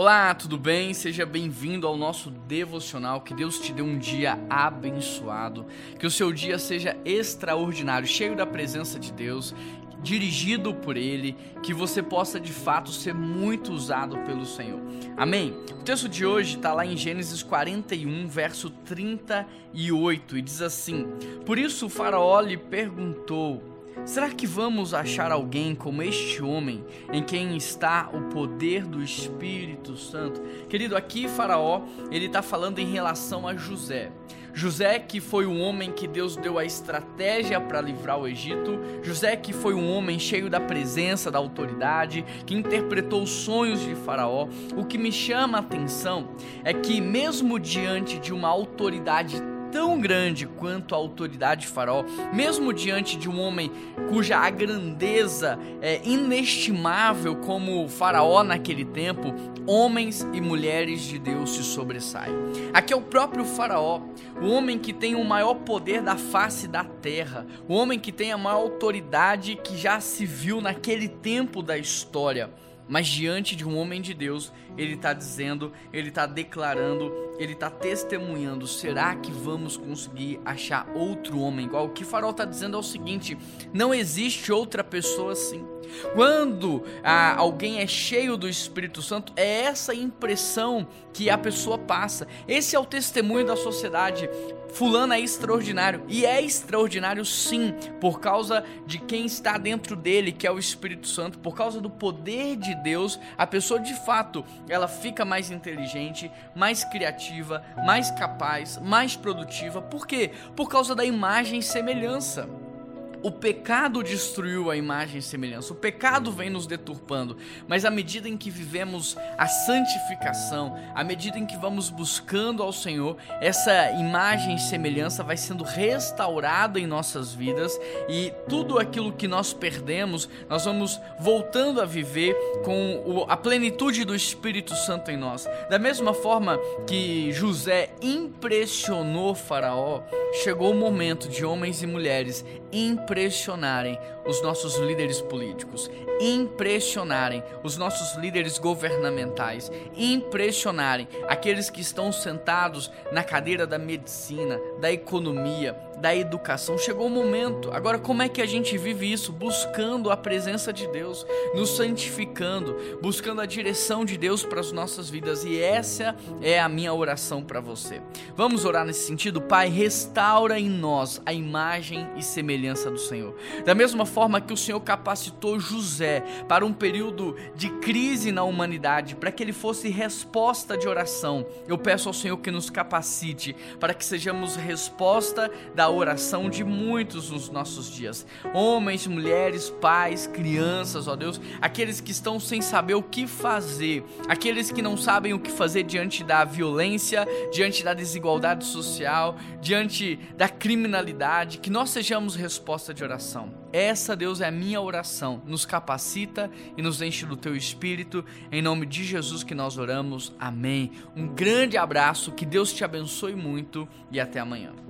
Olá, tudo bem? Seja bem-vindo ao nosso devocional. Que Deus te dê um dia abençoado, que o seu dia seja extraordinário, cheio da presença de Deus, dirigido por Ele, que você possa de fato ser muito usado pelo Senhor. Amém? O texto de hoje está lá em Gênesis 41, verso 38, e diz assim: Por isso o Faraó lhe perguntou. Será que vamos achar alguém como este homem em quem está o poder do Espírito Santo? Querido, aqui Faraó, ele está falando em relação a José. José que foi o homem que Deus deu a estratégia para livrar o Egito, José que foi um homem cheio da presença, da autoridade, que interpretou os sonhos de Faraó. O que me chama a atenção é que mesmo diante de uma autoridade tão grande quanto a autoridade de Faraó, mesmo diante de um homem cuja a grandeza é inestimável como o Faraó naquele tempo, homens e mulheres de Deus se sobressaem. Aqui é o próprio Faraó, o homem que tem o maior poder da face da terra, o homem que tem a maior autoridade que já se viu naquele tempo da história. Mas diante de um homem de Deus, ele está dizendo, ele está declarando, ele está testemunhando. Será que vamos conseguir achar outro homem igual? O que Farol está dizendo é o seguinte: não existe outra pessoa assim. Quando ah, alguém é cheio do Espírito Santo, é essa impressão que a pessoa passa. Esse é o testemunho da sociedade. Fulano é extraordinário. E é extraordinário sim, por causa de quem está dentro dele, que é o Espírito Santo, por causa do poder de Deus, a pessoa de fato, ela fica mais inteligente, mais criativa, mais capaz, mais produtiva. Por quê? Por causa da imagem e semelhança. O pecado destruiu a imagem e semelhança. O pecado vem nos deturpando. Mas à medida em que vivemos a santificação, à medida em que vamos buscando ao Senhor, essa imagem e semelhança vai sendo restaurada em nossas vidas e tudo aquilo que nós perdemos, nós vamos voltando a viver com a plenitude do Espírito Santo em nós. Da mesma forma que José impressionou Faraó, chegou o momento de homens e mulheres impressionarem os nossos líderes políticos, impressionarem os nossos líderes governamentais, impressionarem aqueles que estão sentados na cadeira da medicina, da economia, da educação. Chegou o momento. Agora, como é que a gente vive isso? Buscando a presença de Deus, nos santificando, buscando a direção de Deus para as nossas vidas. E essa é a minha oração para você. Vamos orar nesse sentido? Pai, restaura em nós a imagem e semelhança do Senhor. Da mesma forma que o Senhor capacitou José para um período de crise na humanidade, para que ele fosse resposta de oração, eu peço ao Senhor que nos capacite para que sejamos resposta oração de muitos nos nossos dias. Homens, mulheres, pais, crianças, ó Deus, aqueles que estão sem saber o que fazer, aqueles que não sabem o que fazer diante da violência, diante da desigualdade social, diante da criminalidade, que nós sejamos resposta de oração. Essa, Deus, é a minha oração. Nos capacita e nos enche do teu espírito. Em nome de Jesus que nós oramos. Amém. Um grande abraço, que Deus te abençoe muito e até amanhã.